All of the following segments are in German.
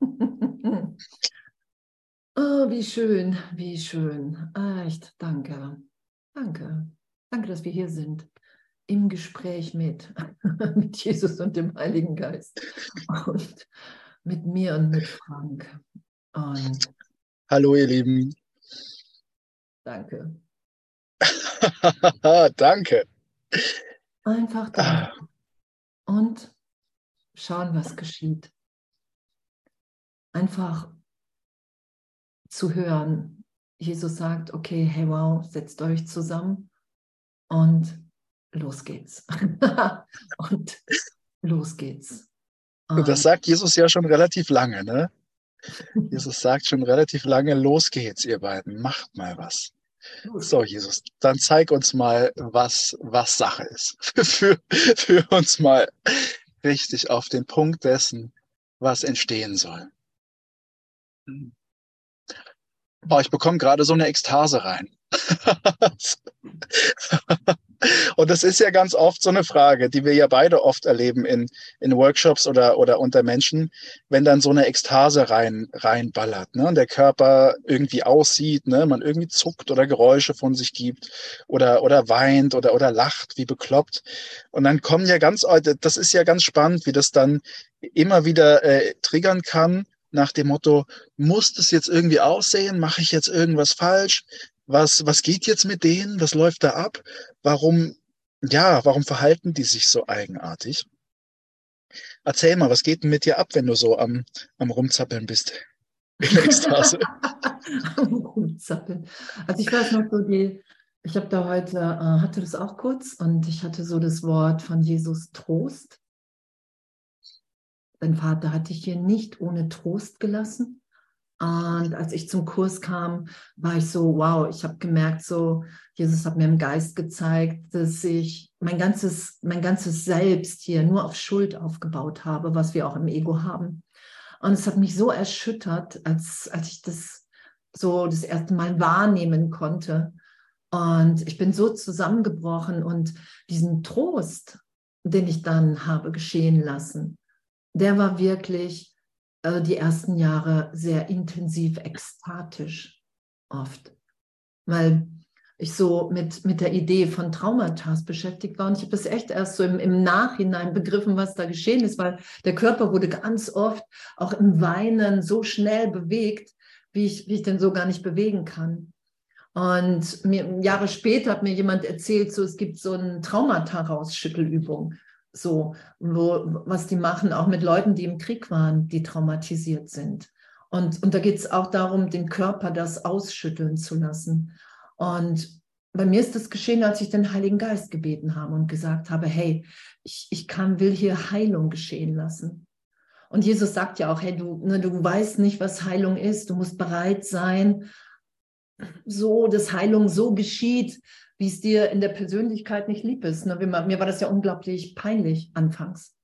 oh, wie schön, wie schön. Echt, danke. Danke. Danke, dass wir hier sind. Im Gespräch mit, mit Jesus und dem Heiligen Geist. Und mit mir und mit Frank. Und Hallo, ihr Lieben. danke. Danke. Einfach da. Und schauen, was geschieht. Einfach zu hören. Jesus sagt, okay, hey wow, setzt euch zusammen und los geht's. und los geht's. Und das sagt Jesus ja schon relativ lange, ne? Jesus sagt schon relativ lange, los geht's, ihr beiden, macht mal was. So, Jesus, dann zeig uns mal, was, was Sache ist. Für, für uns mal richtig auf den Punkt dessen, was entstehen soll. Oh, ich bekomme gerade so eine Ekstase rein. Und das ist ja ganz oft so eine Frage, die wir ja beide oft erleben in, in Workshops oder, oder unter Menschen, wenn dann so eine Ekstase rein, reinballert, ne? Und der Körper irgendwie aussieht, ne? Man irgendwie zuckt oder Geräusche von sich gibt oder, oder weint oder, oder lacht wie bekloppt. Und dann kommen ja ganz, das ist ja ganz spannend, wie das dann immer wieder äh, triggern kann nach dem Motto, muss das jetzt irgendwie aussehen? Mache ich jetzt irgendwas falsch? Was, was geht jetzt mit denen? Was läuft da ab? Warum, ja, warum verhalten die sich so eigenartig? Erzähl mal, was geht denn mit dir ab, wenn du so am, am Rumzappeln bist? In Ekstase. Rumzappeln. Also ich weiß noch so die, ich habe da heute, äh, hatte das auch kurz und ich hatte so das Wort von Jesus Trost. Dein Vater hat dich hier nicht ohne Trost gelassen. Und als ich zum Kurs kam, war ich so, wow, ich habe gemerkt, so, Jesus hat mir im Geist gezeigt, dass ich mein ganzes, mein ganzes Selbst hier nur auf Schuld aufgebaut habe, was wir auch im Ego haben. Und es hat mich so erschüttert, als, als ich das so das erste Mal wahrnehmen konnte. Und ich bin so zusammengebrochen und diesen Trost, den ich dann habe geschehen lassen, der war wirklich äh, die ersten Jahre sehr intensiv ekstatisch oft, weil ich so mit, mit der Idee von Traumata beschäftigt war. Und ich habe das echt erst so im, im Nachhinein begriffen, was da geschehen ist, weil der Körper wurde ganz oft auch im Weinen so schnell bewegt, wie ich, wie ich den so gar nicht bewegen kann. Und mir, Jahre später hat mir jemand erzählt, so es gibt so eine Traumata-Rausschüttelübung so, wo, was die machen, auch mit Leuten, die im Krieg waren, die traumatisiert sind. Und, und da geht es auch darum, den Körper das ausschütteln zu lassen. Und bei mir ist das geschehen, als ich den Heiligen Geist gebeten habe und gesagt habe, hey, ich, ich kann, will hier Heilung geschehen lassen. Und Jesus sagt ja auch, hey, du, ne, du weißt nicht, was Heilung ist. Du musst bereit sein, so, dass Heilung so geschieht, wie es dir in der Persönlichkeit nicht lieb ist. Ne? Mir war das ja unglaublich peinlich anfangs.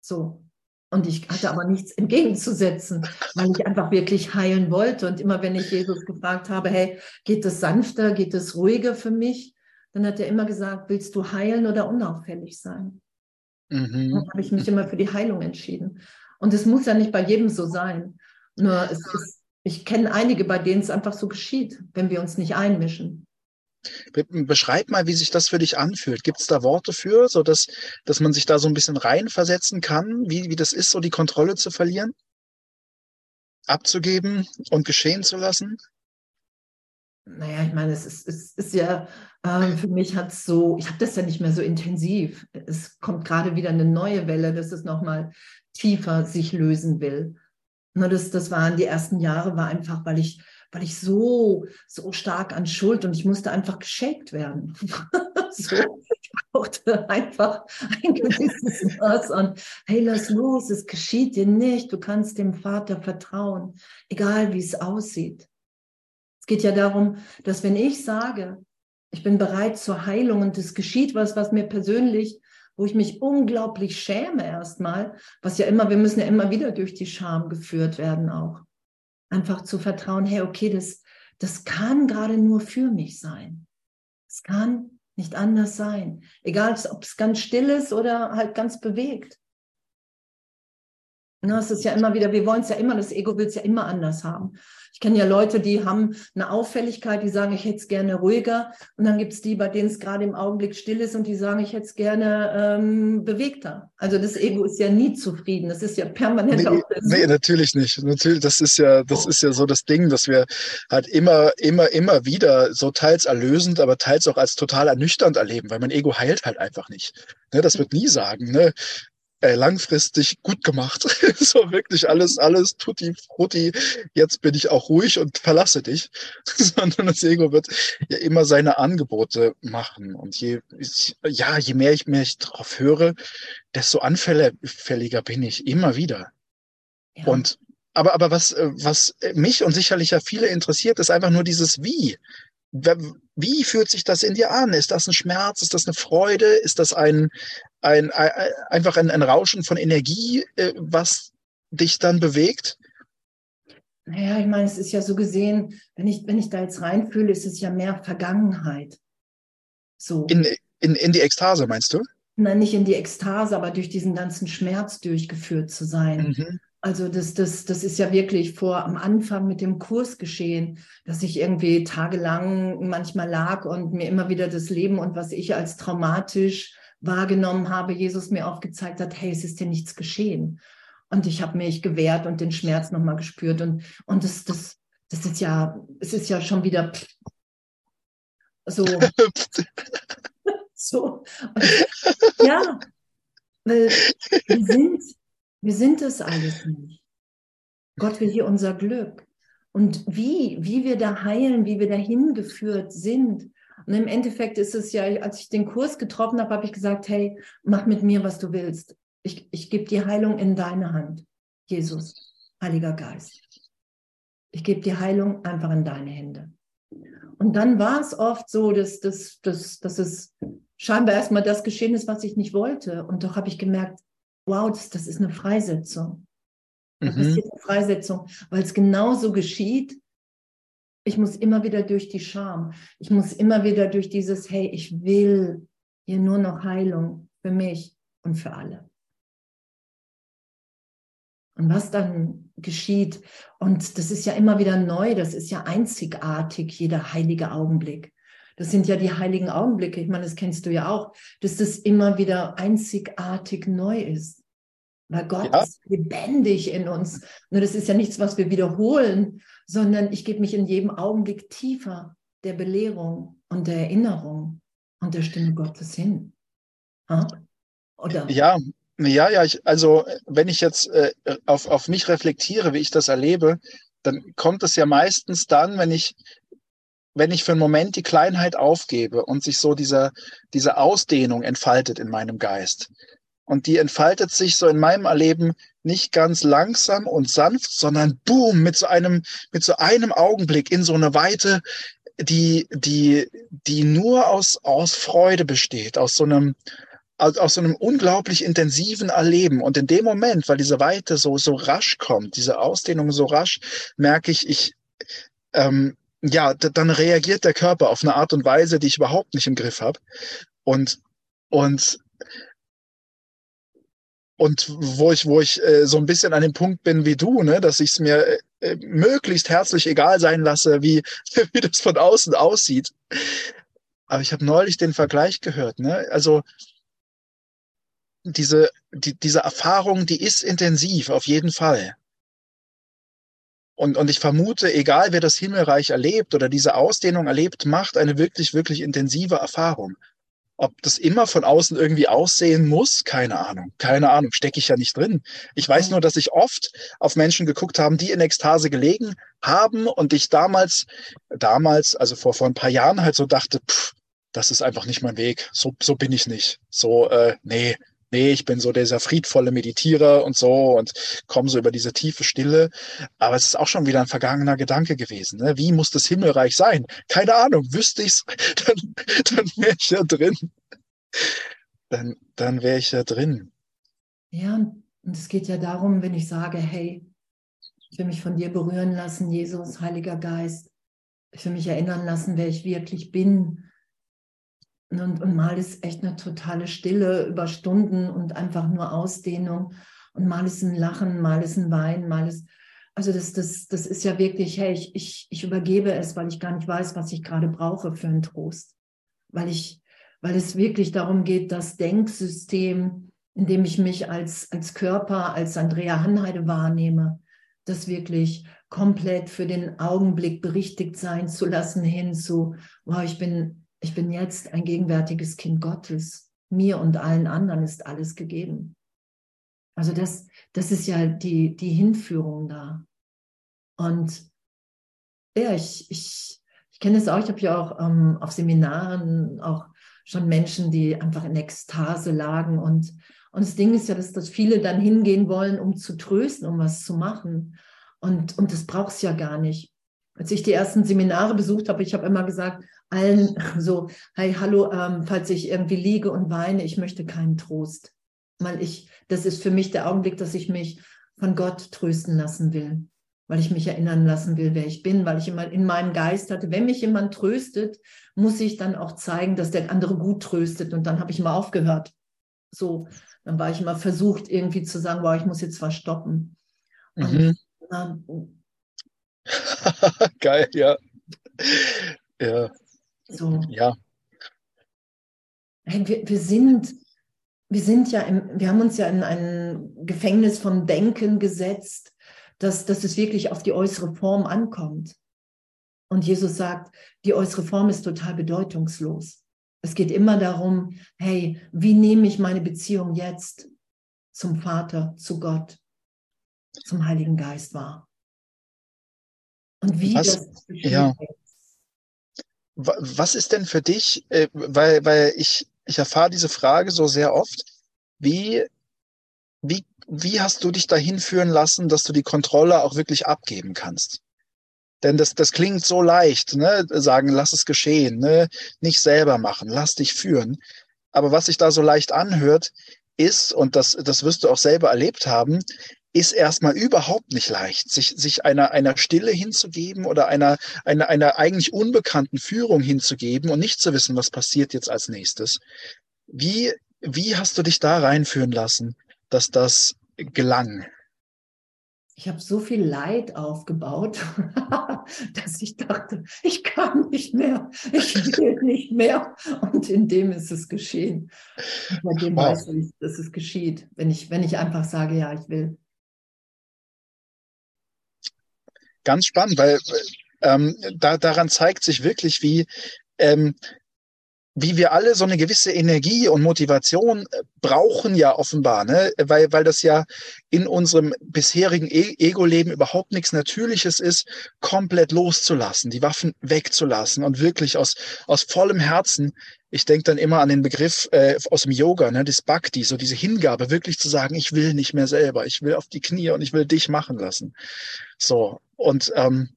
So. Und ich hatte aber nichts entgegenzusetzen, weil ich einfach wirklich heilen wollte. Und immer wenn ich Jesus gefragt habe, hey, geht es sanfter, geht es ruhiger für mich? Dann hat er immer gesagt, willst du heilen oder unauffällig sein? Mhm. Dann habe ich mich immer für die Heilung entschieden. Und es muss ja nicht bei jedem so sein. Nur es ist, ich kenne einige, bei denen es einfach so geschieht, wenn wir uns nicht einmischen. Beschreib mal, wie sich das für dich anfühlt. Gibt es da Worte für, so dass, dass man sich da so ein bisschen reinversetzen kann, wie, wie das ist, so die Kontrolle zu verlieren, abzugeben und geschehen zu lassen? Naja, ich meine, es ist, es ist ja, äh, für mich hat es so, ich habe das ja nicht mehr so intensiv. Es kommt gerade wieder eine neue Welle, dass es nochmal tiefer sich lösen will. Nur das, das waren die ersten Jahre, war einfach, weil ich weil ich so, so stark an Schuld und ich musste einfach geschakt werden. so, ich brauchte einfach ein gewisses Maß an, hey, lass los, es geschieht dir nicht, du kannst dem Vater vertrauen, egal wie es aussieht. Es geht ja darum, dass wenn ich sage, ich bin bereit zur Heilung und es geschieht was, was mir persönlich, wo ich mich unglaublich schäme erstmal, was ja immer, wir müssen ja immer wieder durch die Scham geführt werden auch einfach zu vertrauen, hey, okay, das, das kann gerade nur für mich sein. Es kann nicht anders sein. Egal, ob es ganz still ist oder halt ganz bewegt. Ne, es ist ja immer wieder, wir wollen es ja immer, das Ego will es ja immer anders haben. Ich kenne ja Leute, die haben eine Auffälligkeit, die sagen, ich hätte es gerne ruhiger. Und dann gibt es die, bei denen es gerade im Augenblick still ist und die sagen, ich hätte es gerne ähm, bewegter. Also das Ego ist ja nie zufrieden. Das ist ja permanent nee, auf der Suche. Nee, natürlich nicht. Natürlich, das ist ja, das ist ja so das Ding, dass wir halt immer, immer, immer wieder so teils erlösend, aber teils auch als total ernüchternd erleben, weil mein Ego heilt halt einfach nicht. Ne, das wird nie sagen. Ne? Äh, langfristig gut gemacht. so wirklich alles, alles tutti frutti. Jetzt bin ich auch ruhig und verlasse dich. Sondern das Ego wird ja immer seine Angebote machen. Und je, ja, je mehr ich mich drauf höre, desto anfälliger bin ich immer wieder. Ja. Und aber, aber was, was mich und sicherlich ja viele interessiert, ist einfach nur dieses Wie. Wie fühlt sich das in dir an? Ist das ein Schmerz? Ist das eine Freude? Ist das ein, ein, ein einfach ein, ein Rauschen von Energie, äh, was dich dann bewegt? Naja, ich meine, es ist ja so gesehen, wenn ich, wenn ich da jetzt reinfühle, ist es ja mehr Vergangenheit. So. In, in, in die Ekstase, meinst du? Nein, nicht in die Ekstase, aber durch diesen ganzen Schmerz durchgeführt zu sein. Mhm. Also das, das, das ist ja wirklich vor am Anfang mit dem Kurs geschehen, dass ich irgendwie tagelang manchmal lag und mir immer wieder das Leben und was ich als traumatisch wahrgenommen habe, Jesus mir aufgezeigt hat, hey, es ist dir nichts geschehen. Und ich habe mich gewehrt und den Schmerz nochmal gespürt. Und, und das, das, das ist ja, es ist ja schon wieder so. so. Und, ja, weil wir sind wir sind es alles nicht. Gott will hier unser Glück. Und wie, wie wir da heilen, wie wir dahin geführt sind. Und im Endeffekt ist es ja, als ich den Kurs getroffen habe, habe ich gesagt, hey, mach mit mir, was du willst. Ich, ich gebe die Heilung in deine Hand. Jesus, Heiliger Geist. Ich gebe die Heilung einfach in deine Hände. Und dann war es oft so, dass, dass, dass, dass es scheinbar erstmal das geschehen ist, was ich nicht wollte. Und doch habe ich gemerkt, wow, das, das ist eine Freisetzung. Da mhm. passiert eine Freisetzung, weil es genauso geschieht. Ich muss immer wieder durch die Scham. Ich muss immer wieder durch dieses, hey, ich will hier nur noch Heilung für mich und für alle. Und was dann geschieht, und das ist ja immer wieder neu, das ist ja einzigartig, jeder heilige Augenblick. Das sind ja die heiligen Augenblicke. Ich meine, das kennst du ja auch, dass das immer wieder einzigartig neu ist. Weil Gott ja. ist lebendig in uns. Nur das ist ja nichts, was wir wiederholen, sondern ich gebe mich in jedem Augenblick tiefer der Belehrung und der Erinnerung und der Stimme Gottes hin. Ha? Oder? Ja, ja, ja. Ich, also wenn ich jetzt äh, auf, auf mich reflektiere, wie ich das erlebe, dann kommt es ja meistens dann, wenn ich wenn ich für einen Moment die Kleinheit aufgebe und sich so diese, diese Ausdehnung entfaltet in meinem Geist. Und die entfaltet sich so in meinem Erleben nicht ganz langsam und sanft, sondern boom, mit so einem, mit so einem Augenblick in so eine Weite, die, die, die nur aus, aus Freude besteht, aus so einem, aus, aus so einem unglaublich intensiven Erleben. Und in dem Moment, weil diese Weite so, so rasch kommt, diese Ausdehnung so rasch, merke ich, ich, ähm, ja, dann reagiert der Körper auf eine Art und Weise, die ich überhaupt nicht im Griff habe. Und, und, und wo ich, wo ich äh, so ein bisschen an dem Punkt bin wie du, ne, dass ich es mir äh, äh möglichst herzlich egal sein lasse, wie, wie das von außen aussieht. Aber ich habe neulich den Vergleich gehört, ne? Also diese, die, diese Erfahrung, die ist intensiv, auf jeden Fall. Und, und ich vermute, egal wer das Himmelreich erlebt oder diese Ausdehnung erlebt, macht eine wirklich, wirklich intensive Erfahrung. Ob das immer von außen irgendwie aussehen muss, keine Ahnung. Keine Ahnung, stecke ich ja nicht drin. Ich weiß nur, dass ich oft auf Menschen geguckt haben, die in Ekstase gelegen haben und ich damals, damals, also vor, vor ein paar Jahren halt so dachte, pff, das ist einfach nicht mein Weg. So, so bin ich nicht. So, äh, nee, nee, ich bin so dieser friedvolle Meditierer und so und komme so über diese tiefe Stille. Aber es ist auch schon wieder ein vergangener Gedanke gewesen. Ne? Wie muss das Himmelreich sein? Keine Ahnung, wüsste ich's, dann, dann wäre ich ja drin. Dann, dann wäre ich ja drin. Ja, und es geht ja darum, wenn ich sage, hey, ich will mich von dir berühren lassen, Jesus, Heiliger Geist. Ich will mich erinnern lassen, wer ich wirklich bin und, und mal ist echt eine totale Stille über Stunden und einfach nur Ausdehnung. und mal ist ein Lachen, mal ist ein Wein, mal ist, also das, das, das ist ja wirklich, hey, ich, ich, ich übergebe es, weil ich gar nicht weiß, was ich gerade brauche für einen Trost. Weil ich, weil es wirklich darum geht, das Denksystem, in dem ich mich als, als Körper, als Andrea Hanheide wahrnehme, das wirklich komplett für den Augenblick berichtigt sein zu lassen, hin zu, wow, ich bin, ich bin jetzt ein gegenwärtiges Kind Gottes. Mir und allen anderen ist alles gegeben. Also das, das ist ja die, die Hinführung da. Und ja, ich, ich, ich kenne es auch, ich habe ja auch ähm, auf Seminaren auch schon Menschen, die einfach in Ekstase lagen. Und, und das Ding ist ja, dass, dass viele dann hingehen wollen, um zu trösten, um was zu machen. Und, und das braucht es ja gar nicht. Als ich die ersten Seminare besucht habe, ich habe immer gesagt, allen so, hey, hallo, ähm, falls ich irgendwie liege und weine, ich möchte keinen Trost. Weil ich, das ist für mich der Augenblick, dass ich mich von Gott trösten lassen will, weil ich mich erinnern lassen will, wer ich bin, weil ich immer in meinem Geist hatte, wenn mich jemand tröstet, muss ich dann auch zeigen, dass der andere gut tröstet. Und dann habe ich mal aufgehört. So, dann war ich immer versucht, irgendwie zu sagen, wow, ich muss jetzt was stoppen. Mhm. Und, Geil, ja. Ja. So. Ja. Wir, wir sind wir sind ja im, wir haben uns ja in ein Gefängnis von Denken gesetzt, dass, dass es wirklich auf die äußere Form ankommt. Und Jesus sagt, die äußere Form ist total bedeutungslos. Es geht immer darum, hey, wie nehme ich meine Beziehung jetzt zum Vater, zu Gott, zum Heiligen Geist wahr? Und wie was, das ja. Was ist denn für dich, äh, weil, weil ich, ich erfahre diese Frage so sehr oft, wie, wie, wie hast du dich dahin führen lassen, dass du die Kontrolle auch wirklich abgeben kannst? Denn das, das klingt so leicht, ne? sagen, lass es geschehen, ne? nicht selber machen, lass dich führen. Aber was sich da so leicht anhört, ist, und das, das wirst du auch selber erlebt haben, ist erstmal überhaupt nicht leicht, sich, sich einer, einer Stille hinzugeben oder einer, einer, einer eigentlich unbekannten Führung hinzugeben und nicht zu wissen, was passiert jetzt als nächstes. Wie, wie hast du dich da reinführen lassen, dass das gelang? Ich habe so viel Leid aufgebaut, dass ich dachte, ich kann nicht mehr, ich will nicht mehr. Und in dem ist es geschehen. Und bei dem wow. weiß ich, dass es geschieht, wenn ich, wenn ich einfach sage, ja, ich will ganz spannend, weil ähm, da, daran zeigt sich wirklich, wie, ähm, wie wir alle so eine gewisse Energie und Motivation äh, brauchen ja offenbar, ne? weil, weil das ja in unserem bisherigen e Ego-Leben überhaupt nichts Natürliches ist, komplett loszulassen, die Waffen wegzulassen und wirklich aus, aus vollem Herzen, ich denke dann immer an den Begriff äh, aus dem Yoga, ne, das Bhakti, so diese Hingabe, wirklich zu sagen, ich will nicht mehr selber, ich will auf die Knie und ich will dich machen lassen. So, und, ähm,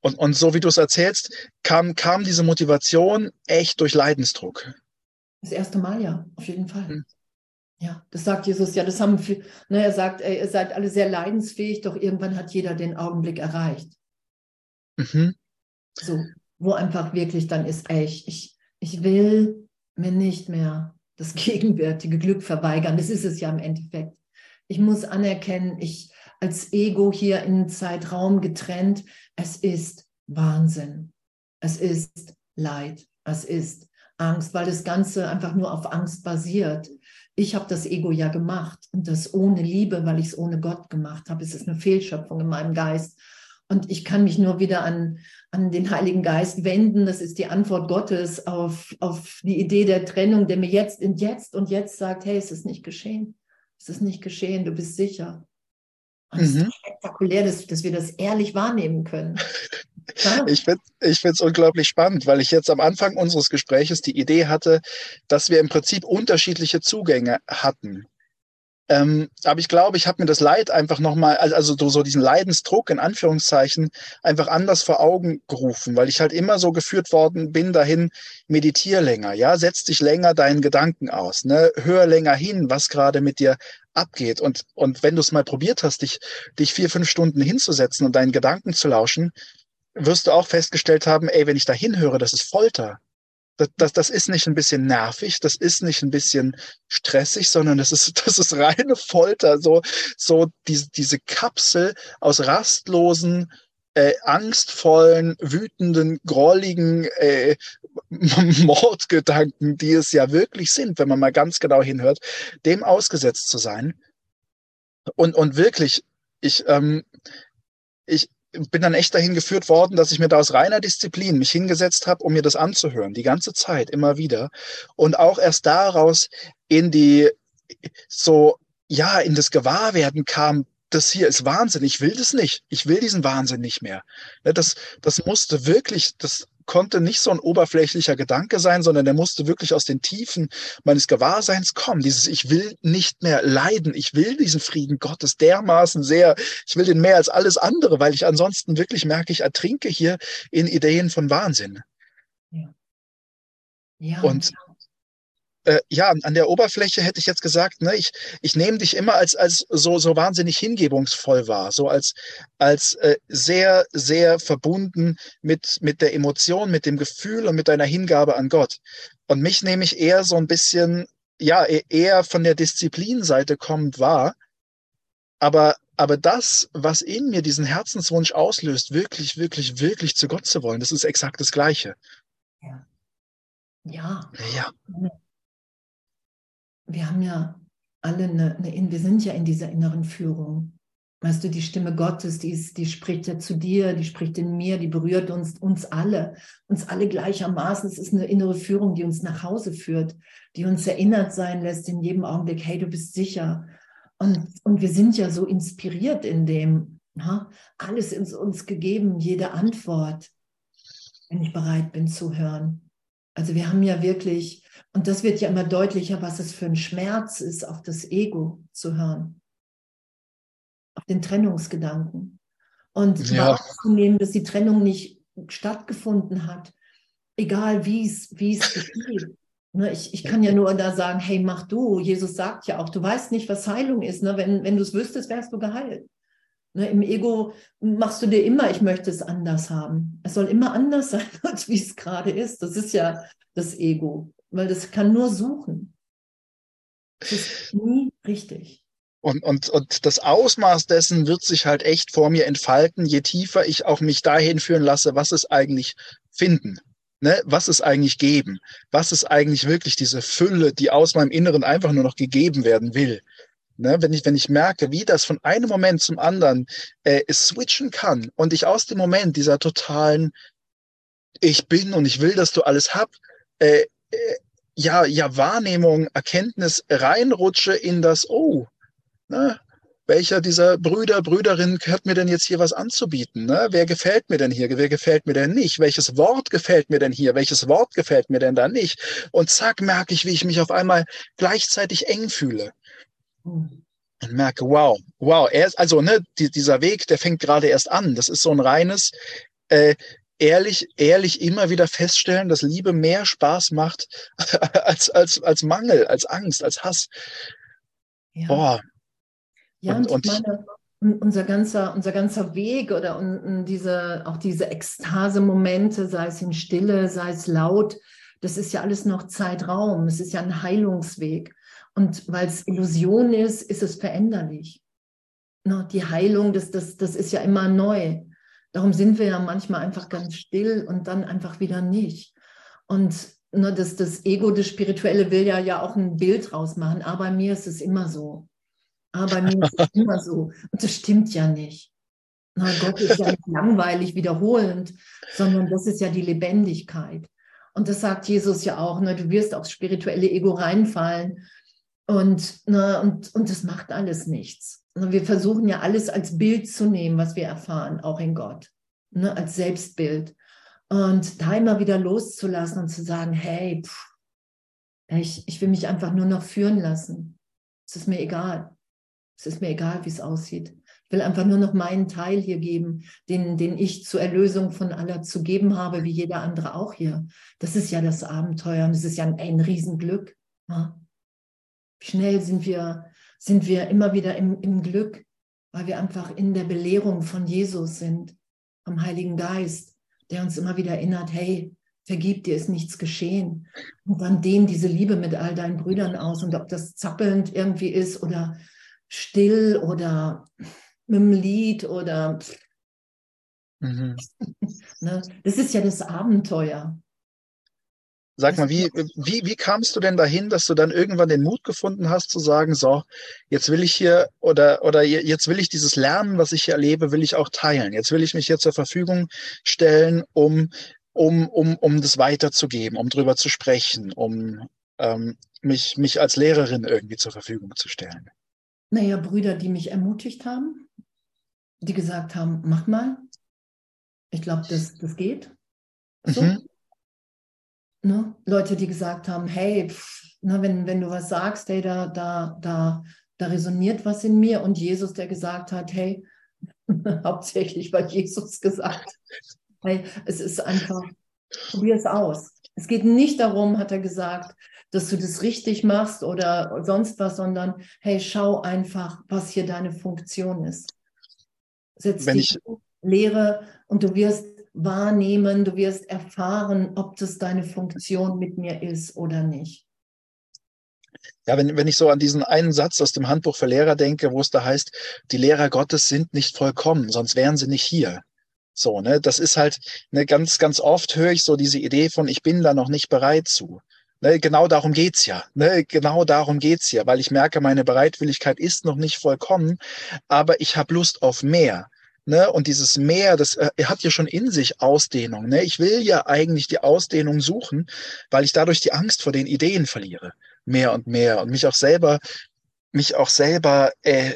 und, und so wie du es erzählst, kam, kam diese Motivation echt durch Leidensdruck. Das erste Mal ja, auf jeden Fall. Hm. Ja, das sagt Jesus ja, das haben viel, ne, er sagt, ey, ihr seid alle sehr leidensfähig, doch irgendwann hat jeder den Augenblick erreicht. Mhm. So, wo einfach wirklich dann ist, ey, ich, ich, ich will mir nicht mehr das gegenwärtige Glück verweigern. Das ist es ja im Endeffekt. Ich muss anerkennen, ich, als Ego hier in Zeitraum getrennt. Es ist Wahnsinn. Es ist Leid. Es ist Angst, weil das Ganze einfach nur auf Angst basiert. Ich habe das Ego ja gemacht und das ohne Liebe, weil ich es ohne Gott gemacht habe. Es ist eine Fehlschöpfung in meinem Geist. Und ich kann mich nur wieder an, an den Heiligen Geist wenden. Das ist die Antwort Gottes auf, auf die Idee der Trennung, der mir jetzt und jetzt und jetzt sagt, hey, es ist nicht geschehen. Es ist nicht geschehen, du bist sicher. Und es mhm. ist spektakulär, dass, dass wir das ehrlich wahrnehmen können. Ja. Ich finde es unglaublich spannend, weil ich jetzt am Anfang unseres Gespräches die Idee hatte, dass wir im Prinzip unterschiedliche Zugänge hatten. Ähm, aber ich glaube, ich habe mir das Leid einfach nochmal, also so diesen Leidensdruck in Anführungszeichen, einfach anders vor Augen gerufen, weil ich halt immer so geführt worden bin dahin, meditier länger, ja, setz dich länger deinen Gedanken aus, ne, hör länger hin, was gerade mit dir abgeht. Und, und wenn du es mal probiert hast, dich, dich vier, fünf Stunden hinzusetzen und deinen Gedanken zu lauschen, wirst du auch festgestellt haben, ey, wenn ich da hinhöre, das ist Folter. Das, das, das ist nicht ein bisschen nervig, das ist nicht ein bisschen stressig, sondern das ist, das ist reine Folter. So, so diese, diese Kapsel aus rastlosen, äh, angstvollen, wütenden, grolligen äh, Mordgedanken, die es ja wirklich sind, wenn man mal ganz genau hinhört, dem ausgesetzt zu sein. Und, und wirklich, ich, ähm, ich, bin dann echt dahin geführt worden, dass ich mir da aus reiner Disziplin mich hingesetzt habe, um mir das anzuhören, die ganze Zeit, immer wieder. Und auch erst daraus in die, so, ja, in das Gewahrwerden kam, das hier ist Wahnsinn, ich will das nicht, ich will diesen Wahnsinn nicht mehr. Ne, das, das musste wirklich, das konnte nicht so ein oberflächlicher Gedanke sein, sondern der musste wirklich aus den Tiefen meines Gewahrseins kommen. Dieses, ich will nicht mehr leiden, ich will diesen Frieden Gottes dermaßen sehr, ich will den mehr als alles andere, weil ich ansonsten wirklich merke, ich ertrinke hier in Ideen von Wahnsinn. Ja. ja und äh, ja, an der Oberfläche hätte ich jetzt gesagt, ne, ich, ich nehme dich immer als, als so, so wahnsinnig hingebungsvoll wahr, so als, als äh, sehr, sehr verbunden mit, mit der Emotion, mit dem Gefühl und mit deiner Hingabe an Gott. Und mich nehme ich eher so ein bisschen, ja, e-, eher von der Disziplinseite kommend wahr. Aber, aber das, was in mir diesen Herzenswunsch auslöst, wirklich, wirklich, wirklich zu Gott zu wollen, das ist exakt das Gleiche. Ja. Ja. ja wir haben ja alle eine, eine, wir sind ja in dieser inneren Führung. Weißt du, die Stimme Gottes, die, ist, die spricht ja zu dir, die spricht in mir, die berührt uns, uns alle, uns alle gleichermaßen. Es ist eine innere Führung, die uns nach Hause führt, die uns erinnert sein lässt in jedem Augenblick, hey, du bist sicher. Und, und wir sind ja so inspiriert in dem, na? alles ist uns gegeben, jede Antwort, wenn ich bereit bin zu hören. Also wir haben ja wirklich und das wird ja immer deutlicher, was es für ein Schmerz ist, auf das Ego zu hören, auf den Trennungsgedanken. Und ja. wahrzunehmen, dass die Trennung nicht stattgefunden hat, egal wie es geschieht. Ne, ich, ich kann ja nur da sagen, hey, mach du. Jesus sagt ja auch, du weißt nicht, was Heilung ist. Ne? Wenn, wenn du es wüsstest, wärst du geheilt. Ne, Im Ego machst du dir immer, ich möchte es anders haben. Es soll immer anders sein, als wie es gerade ist. Das ist ja das Ego weil das kann nur suchen. Das ist nie richtig. Und, und, und das Ausmaß dessen wird sich halt echt vor mir entfalten, je tiefer ich auch mich dahin führen lasse, was es eigentlich finden. Ne? Was es eigentlich geben. Was ist eigentlich wirklich diese Fülle, die aus meinem Inneren einfach nur noch gegeben werden will. Ne? Wenn, ich, wenn ich merke, wie das von einem Moment zum anderen äh, switchen kann und ich aus dem Moment dieser totalen Ich bin und ich will, dass du alles hab, äh, ja, ja, Wahrnehmung, Erkenntnis reinrutsche in das, oh, ne, welcher dieser Brüder, Brüderinnen hat mir denn jetzt hier was anzubieten? Ne? Wer gefällt mir denn hier? Wer gefällt mir denn nicht? Welches Wort gefällt mir denn hier? Welches Wort gefällt mir denn da nicht? Und zack, merke ich, wie ich mich auf einmal gleichzeitig eng fühle. Und merke, wow, wow, er, also ne, die, dieser Weg, der fängt gerade erst an. Das ist so ein reines, äh, ehrlich, ehrlich immer wieder feststellen, dass Liebe mehr Spaß macht als, als, als Mangel, als Angst, als Hass. Ja. Boah. Ja, und, und, und meine, unser ganzer, unser ganzer Weg oder und, diese, auch diese Ekstase-Momente, sei es in Stille, sei es laut, das ist ja alles noch Zeitraum. Es ist ja ein Heilungsweg. Und weil es Illusion ist, ist es veränderlich. Die Heilung, das, das, das ist ja immer neu. Darum sind wir ja manchmal einfach ganz still und dann einfach wieder nicht. Und ne, das, das Ego, das Spirituelle will ja, ja auch ein Bild rausmachen. Aber bei mir ist es immer so. Aber bei mir ist es immer so. Und das stimmt ja nicht. Na, Gott ist ja nicht langweilig wiederholend, sondern das ist ja die Lebendigkeit. Und das sagt Jesus ja auch, ne, du wirst aufs spirituelle Ego reinfallen und, ne, und, und das macht alles nichts. Wir versuchen ja alles als Bild zu nehmen, was wir erfahren, auch in Gott, ne, als Selbstbild. Und da immer wieder loszulassen und zu sagen, hey, pff, ich, ich will mich einfach nur noch führen lassen. Es ist mir egal. Es ist mir egal, wie es aussieht. Ich will einfach nur noch meinen Teil hier geben, den, den ich zur Erlösung von aller zu geben habe, wie jeder andere auch hier. Das ist ja das Abenteuer und es ist ja ein, ein Riesenglück. Ja. Schnell sind wir sind wir immer wieder im, im Glück, weil wir einfach in der Belehrung von Jesus sind, vom Heiligen Geist, der uns immer wieder erinnert, hey, vergib dir, ist nichts geschehen. Und dann dehn diese Liebe mit all deinen Brüdern aus. Und ob das zappelnd irgendwie ist oder still oder mit einem Lied oder mhm. ne? das ist ja das Abenteuer. Sag mal, wie, wie, wie kamst du denn dahin, dass du dann irgendwann den Mut gefunden hast zu sagen, so, jetzt will ich hier oder, oder jetzt will ich dieses Lernen, was ich hier erlebe, will ich auch teilen. Jetzt will ich mich hier zur Verfügung stellen, um, um, um, um das weiterzugeben, um drüber zu sprechen, um ähm, mich, mich als Lehrerin irgendwie zur Verfügung zu stellen. Naja, Brüder, die mich ermutigt haben, die gesagt haben, mach mal. Ich glaube, das, das geht. So. Mhm. Ne? Leute, die gesagt haben, hey, pff, ne, wenn, wenn du was sagst, hey, da, da, da, da resoniert was in mir. Und Jesus, der gesagt hat, hey, hauptsächlich weil Jesus gesagt, hey, es ist einfach, probier es aus. Es geht nicht darum, hat er gesagt, dass du das richtig machst oder sonst was, sondern hey, schau einfach, was hier deine Funktion ist. Setz Wenn dich, ich... lehre und du wirst wahrnehmen, du wirst erfahren, ob das deine Funktion mit mir ist oder nicht. Ja, wenn, wenn ich so an diesen einen Satz aus dem Handbuch für Lehrer denke, wo es da heißt, die Lehrer Gottes sind nicht vollkommen, sonst wären sie nicht hier. So, ne, das ist halt, ne, ganz, ganz oft höre ich so diese Idee von, ich bin da noch nicht bereit zu. Ne, genau darum geht's ja. Ne, genau darum geht's ja, weil ich merke, meine Bereitwilligkeit ist noch nicht vollkommen, aber ich habe Lust auf mehr. Ne? Und dieses Mehr, das äh, hat ja schon in sich Ausdehnung. Ne? Ich will ja eigentlich die Ausdehnung suchen, weil ich dadurch die Angst vor den Ideen verliere. Mehr und mehr. Und mich auch selber, mich auch selber äh,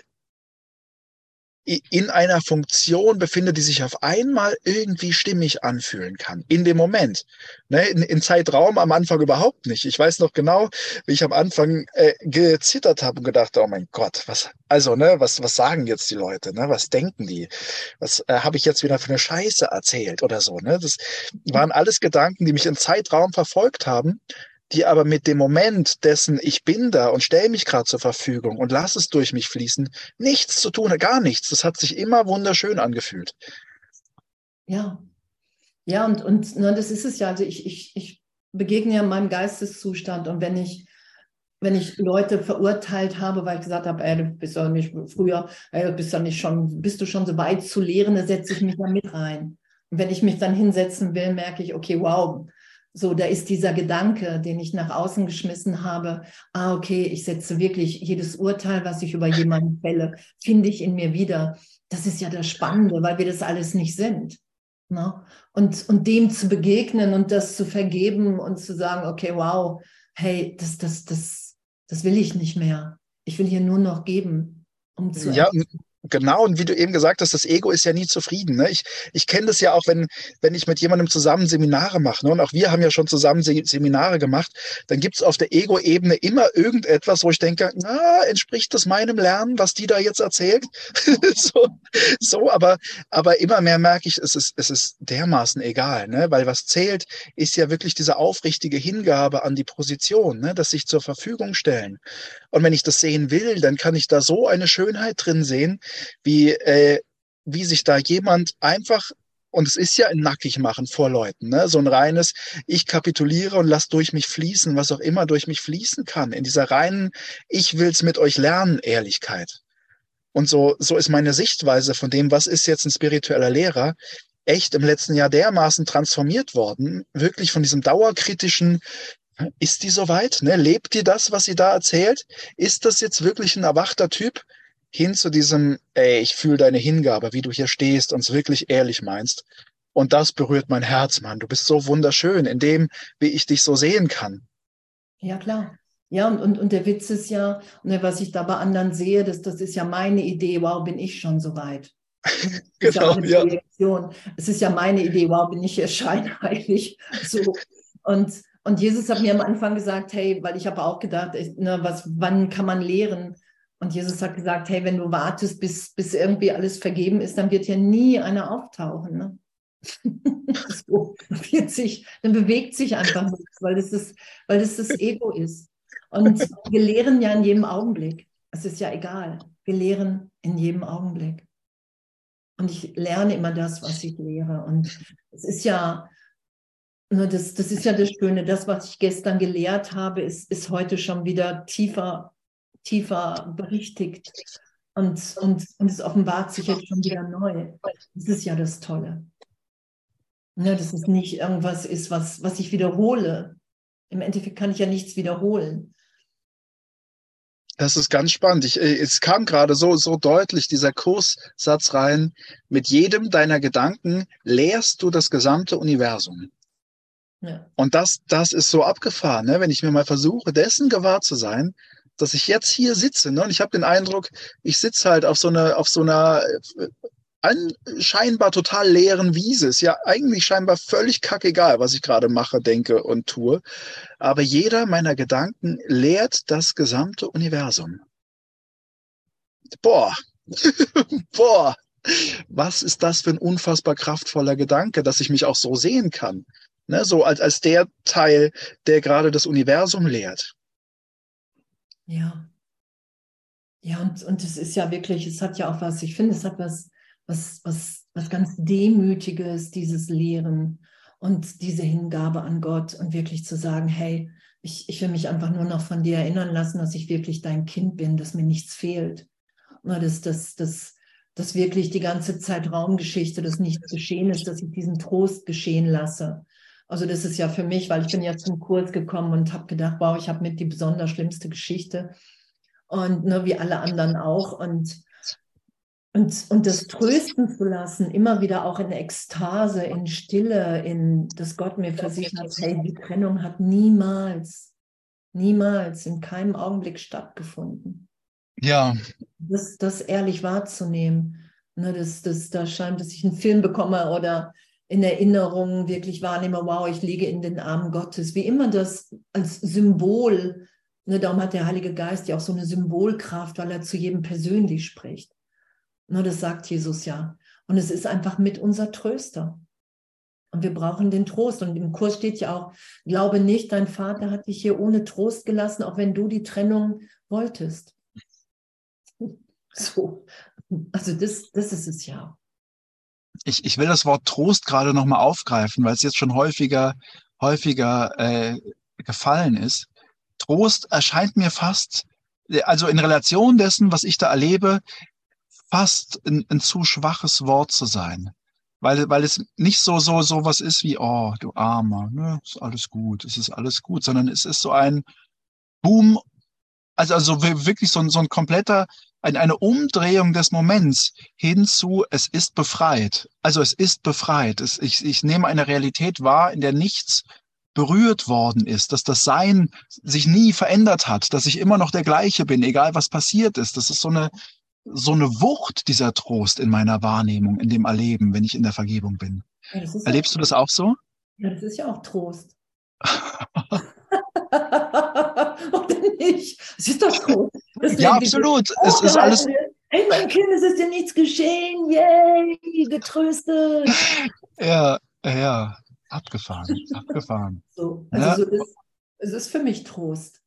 in einer Funktion befindet, die sich auf einmal irgendwie stimmig anfühlen kann. In dem Moment. Ne, in, in Zeitraum am Anfang überhaupt nicht. Ich weiß noch genau, wie ich am Anfang äh, gezittert habe und gedacht, oh mein Gott, was, also, ne, was, was sagen jetzt die Leute, ne? Was denken die? Was äh, habe ich jetzt wieder für eine Scheiße erzählt oder so, ne? Das waren alles Gedanken, die mich in Zeitraum verfolgt haben die aber mit dem Moment dessen, ich bin da und stelle mich gerade zur Verfügung und lass es durch mich fließen, nichts zu tun, gar nichts. Das hat sich immer wunderschön angefühlt. Ja, ja, und, und ne, das ist es ja. Also ich, ich, ich begegne ja meinem Geisteszustand und wenn ich wenn ich Leute verurteilt habe, weil ich gesagt habe, ey, du bist doch nicht früher, ey, bist doch nicht schon, bist du schon so weit zu lehren, da setze ich mich da mit rein. Und wenn ich mich dann hinsetzen will, merke ich, okay, wow, so, da ist dieser Gedanke, den ich nach außen geschmissen habe. Ah, okay, ich setze wirklich jedes Urteil, was ich über jemanden fälle, finde ich in mir wieder. Das ist ja das Spannende, weil wir das alles nicht sind. Ne? Und, und dem zu begegnen und das zu vergeben und zu sagen, okay, wow, hey, das, das, das, das will ich nicht mehr. Ich will hier nur noch geben, um zu. Ja, Genau, und wie du eben gesagt hast, das Ego ist ja nie zufrieden. Ne? Ich, ich kenne das ja auch, wenn, wenn ich mit jemandem zusammen Seminare mache. Ne? Und auch wir haben ja schon zusammen Se Seminare gemacht. Dann gibt es auf der Ego-Ebene immer irgendetwas, wo ich denke, na, entspricht das meinem Lernen, was die da jetzt erzählt? so, so, aber, aber immer mehr merke ich, es ist, es ist dermaßen egal, ne? weil was zählt, ist ja wirklich diese aufrichtige Hingabe an die Position, ne? das sich zur Verfügung stellen. Und wenn ich das sehen will, dann kann ich da so eine Schönheit drin sehen, wie, äh, wie sich da jemand einfach und es ist ja ein Nackigmachen vor Leuten, ne? so ein reines, ich kapituliere und lass durch mich fließen, was auch immer durch mich fließen kann, in dieser reinen, ich will's mit euch lernen, Ehrlichkeit. Und so, so ist meine Sichtweise von dem, was ist jetzt ein spiritueller Lehrer, echt im letzten Jahr dermaßen transformiert worden, wirklich von diesem dauerkritischen, ist die soweit? Ne? Lebt die das, was sie da erzählt? Ist das jetzt wirklich ein erwachter Typ? Hin zu diesem, ey, ich fühle deine Hingabe, wie du hier stehst und es wirklich ehrlich meinst. Und das berührt mein Herz, Mann. Du bist so wunderschön in dem, wie ich dich so sehen kann. Ja, klar. Ja, und, und, und der Witz ist ja, ne, was ich da bei anderen sehe, das, das ist ja meine Idee, wow, bin ich schon so weit. genau, ja, ja. Es ist ja meine Idee, wow, bin ich hier scheinheilig. So. Und, und Jesus hat mir am Anfang gesagt, hey, weil ich habe auch gedacht, ne, was, wann kann man lehren? Und Jesus hat gesagt, hey, wenn du wartest, bis, bis irgendwie alles vergeben ist, dann wird ja nie einer auftauchen. Ne? so, wird sich, dann bewegt sich einfach nichts, weil das, ist, weil das das Ego ist. Und wir lehren ja in jedem Augenblick. Es ist ja egal. Wir lehren in jedem Augenblick. Und ich lerne immer das, was ich lehre. Und es ist ja, das, das ist ja das Schöne. Das, was ich gestern gelehrt habe, ist, ist heute schon wieder tiefer, tiefer berichtigt. Und, und, und es offenbart sich jetzt schon wieder neu. Das ist ja das Tolle. Ne, dass es nicht irgendwas ist, was, was ich wiederhole. Im Endeffekt kann ich ja nichts wiederholen. Das ist ganz spannend. Ich, äh, es kam gerade so, so deutlich dieser Kurssatz rein. Mit jedem deiner Gedanken lehrst du das gesamte Universum. Ja. Und das, das ist so abgefahren, ne? wenn ich mir mal versuche, dessen gewahr zu sein, dass ich jetzt hier sitze. Ne? Und ich habe den Eindruck, ich sitze halt auf so einer, auf so einer äh, scheinbar total leeren Wiese. Ist ja eigentlich scheinbar völlig kackegal, was ich gerade mache, denke und tue. Aber jeder meiner Gedanken lehrt das gesamte Universum. Boah, boah, was ist das für ein unfassbar kraftvoller Gedanke, dass ich mich auch so sehen kann. Ne, so als, als der Teil, der gerade das Universum lehrt. Ja. Ja, und, und es ist ja wirklich, es hat ja auch was, ich finde, es hat was, was, was, was ganz Demütiges, dieses Lehren und diese Hingabe an Gott und wirklich zu sagen, hey, ich, ich will mich einfach nur noch von dir erinnern lassen, dass ich wirklich dein Kind bin, dass mir nichts fehlt. Und dass, dass, dass, dass wirklich die ganze Zeit Raumgeschichte, dass nichts geschehen ist, dass ich diesen Trost geschehen lasse. Also das ist ja für mich, weil ich bin ja zum Kurs gekommen und habe gedacht, wow, ich habe mit die besonders schlimmste Geschichte und ne, wie alle anderen auch und und, und das trösten zu lassen, immer wieder auch in Ekstase, in Stille, in dass Gott mir versichert, hey, die Trennung hat niemals, niemals in keinem Augenblick stattgefunden. Ja. Das, das ehrlich wahrzunehmen. Ne, das, das, da scheint, dass ich einen Film bekomme oder in Erinnerung wirklich wahrnehme, wow, ich liege in den Armen Gottes. Wie immer das als Symbol, ne, darum hat der Heilige Geist ja auch so eine Symbolkraft, weil er zu jedem persönlich spricht. Ne, das sagt Jesus ja. Und es ist einfach mit unser Tröster. Und wir brauchen den Trost. Und im Kurs steht ja auch, glaube nicht, dein Vater hat dich hier ohne Trost gelassen, auch wenn du die Trennung wolltest. So. Also das, das ist es ja. Ich, ich will das Wort Trost gerade nochmal aufgreifen, weil es jetzt schon häufiger, häufiger äh, gefallen ist. Trost erscheint mir fast, also in Relation dessen, was ich da erlebe, fast ein, ein zu schwaches Wort zu sein. Weil, weil es nicht so, so, so was ist wie, oh, du Armer, ne, ist alles gut, es ist alles gut, sondern es ist so ein Boom, also, also wirklich so ein, so ein kompletter, ein, eine Umdrehung des Moments hinzu, es ist befreit. Also es ist befreit. Es, ich, ich nehme eine Realität wahr, in der nichts berührt worden ist, dass das Sein sich nie verändert hat, dass ich immer noch der gleiche bin, egal was passiert ist. Das ist so eine, so eine Wucht, dieser Trost in meiner Wahrnehmung, in dem Erleben, wenn ich in der Vergebung bin. Ja, Erlebst ja du das auch so? Ja, das ist ja auch Trost. Oder nicht? Es ist doch. Deswegen ja, absolut. Es ist alles. Hey, mein Kind, es ist dir nichts geschehen. Yay, getröstet. Ja, ja, abgefahren, abgefahren. So, also ja. so ist, es ist für mich Trost.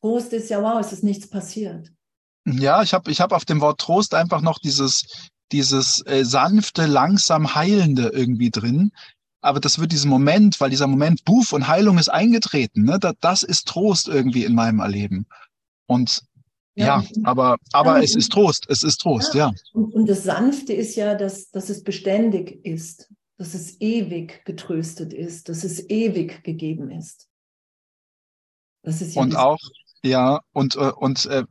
Trost ist ja, wow, es ist nichts passiert. Ja, ich habe ich hab auf dem Wort Trost einfach noch dieses, dieses äh, sanfte, langsam heilende irgendwie drin. Aber das wird diesen Moment, weil dieser Moment, Buff und Heilung ist eingetreten, ne? das, das ist Trost irgendwie in meinem Erleben. Und ja, ja aber, aber ja, es ist Trost, es ist Trost, ja. ja. Und, und, das Sanfte ist ja, dass, dass es beständig ist, dass es ewig getröstet ist, dass es ewig gegeben ist. Das ist ja und auch, ja, und, äh, und äh,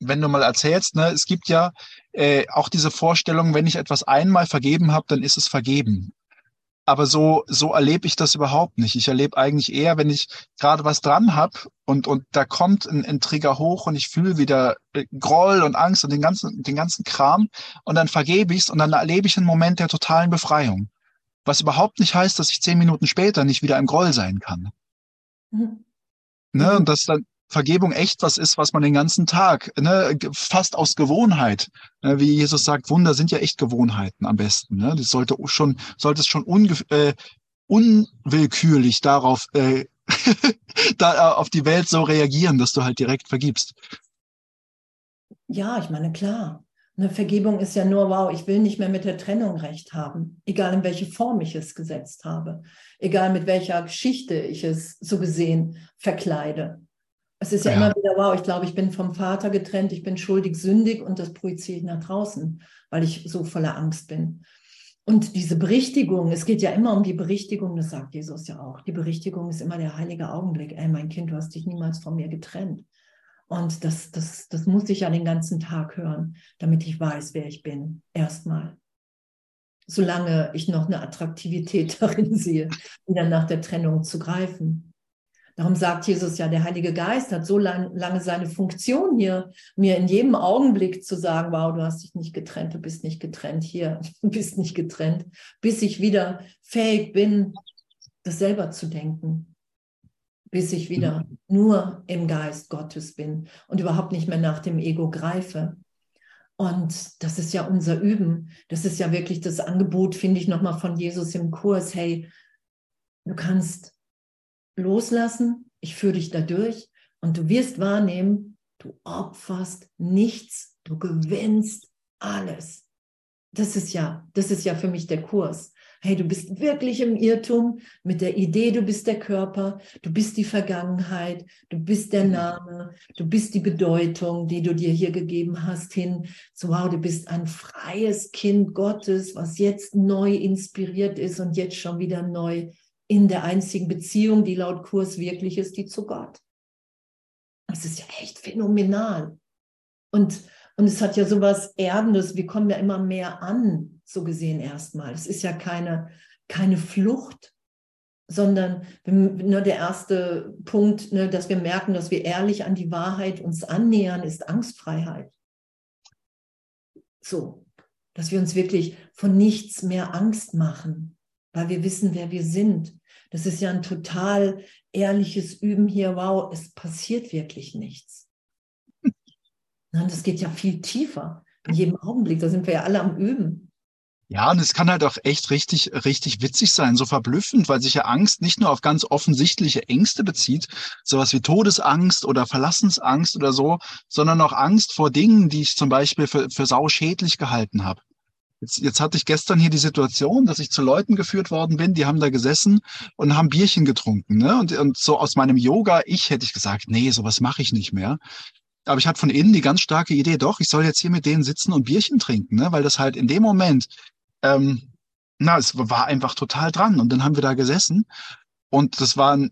wenn du mal erzählst, ne, es gibt ja äh, auch diese Vorstellung, wenn ich etwas einmal vergeben habe, dann ist es vergeben. Aber so, so erlebe ich das überhaupt nicht. Ich erlebe eigentlich eher, wenn ich gerade was dran habe und, und da kommt ein, ein Trigger hoch und ich fühle wieder äh, Groll und Angst und den ganzen, den ganzen Kram und dann vergebe ich es und dann erlebe ich einen Moment der totalen Befreiung. Was überhaupt nicht heißt, dass ich zehn Minuten später nicht wieder im Groll sein kann. Mhm. Ne, und das dann, Vergebung echt was ist, was man den ganzen Tag, ne, fast aus Gewohnheit, ne, wie Jesus sagt, Wunder sind ja echt Gewohnheiten am besten. Ne? Das sollte schon, sollte es schon unge äh, unwillkürlich darauf, äh, da, äh, auf die Welt so reagieren, dass du halt direkt vergibst. Ja, ich meine, klar. Eine Vergebung ist ja nur, wow, ich will nicht mehr mit der Trennung recht haben, egal in welche Form ich es gesetzt habe, egal mit welcher Geschichte ich es so gesehen verkleide. Es ist ja, ja, immer wieder, wow, ich glaube, ich bin vom Vater getrennt, ich bin schuldig, sündig und das projiziere ich nach draußen, weil ich so voller Angst bin. Und diese Berichtigung, es geht ja immer um die Berichtigung, das sagt Jesus ja auch. Die Berichtigung ist immer der heilige Augenblick. Ey, mein Kind, du hast dich niemals von mir getrennt. Und das, das, das muss ich ja den ganzen Tag hören, damit ich weiß, wer ich bin. Erstmal. Solange ich noch eine Attraktivität darin sehe, wieder nach der Trennung zu greifen. Darum sagt Jesus ja, der Heilige Geist hat so lang, lange seine Funktion hier, mir in jedem Augenblick zu sagen, wow, du hast dich nicht getrennt, du bist nicht getrennt hier, du bist nicht getrennt, bis ich wieder fähig bin, das selber zu denken, bis ich wieder mhm. nur im Geist Gottes bin und überhaupt nicht mehr nach dem Ego greife. Und das ist ja unser Üben. Das ist ja wirklich das Angebot, finde ich, nochmal von Jesus im Kurs. Hey, du kannst loslassen, ich führe dich da durch und du wirst wahrnehmen, du opferst nichts, du gewinnst alles. Das ist ja, das ist ja für mich der Kurs. Hey, du bist wirklich im Irrtum mit der Idee, du bist der Körper, du bist die Vergangenheit, du bist der Name, du bist die Bedeutung, die du dir hier gegeben hast, hin so, wow, du bist ein freies Kind Gottes, was jetzt neu inspiriert ist und jetzt schon wieder neu in der einzigen Beziehung, die laut Kurs wirklich ist, die zu Gott. Das ist ja echt phänomenal. Und, und es hat ja so was Erdendes. Wir kommen ja immer mehr an, so gesehen erstmal. Es ist ja keine, keine Flucht, sondern ne, der erste Punkt, ne, dass wir merken, dass wir ehrlich an die Wahrheit uns annähern, ist Angstfreiheit. So, dass wir uns wirklich von nichts mehr Angst machen, weil wir wissen, wer wir sind das ist ja ein total ehrliches Üben hier. Wow, es passiert wirklich nichts. Nein, das geht ja viel tiefer. In jedem Augenblick, da sind wir ja alle am Üben. Ja, und es kann halt auch echt richtig, richtig witzig sein, so verblüffend, weil sich ja Angst nicht nur auf ganz offensichtliche Ängste bezieht, sowas wie Todesangst oder Verlassensangst oder so, sondern auch Angst vor Dingen, die ich zum Beispiel für, für sau schädlich gehalten habe. Jetzt, jetzt hatte ich gestern hier die Situation, dass ich zu Leuten geführt worden bin, die haben da gesessen und haben Bierchen getrunken. Ne? Und, und so aus meinem Yoga, ich hätte ich gesagt, nee, sowas mache ich nicht mehr. Aber ich hatte von innen die ganz starke Idee, doch, ich soll jetzt hier mit denen sitzen und Bierchen trinken, ne? weil das halt in dem Moment, ähm, na, es war einfach total dran. Und dann haben wir da gesessen und das war ein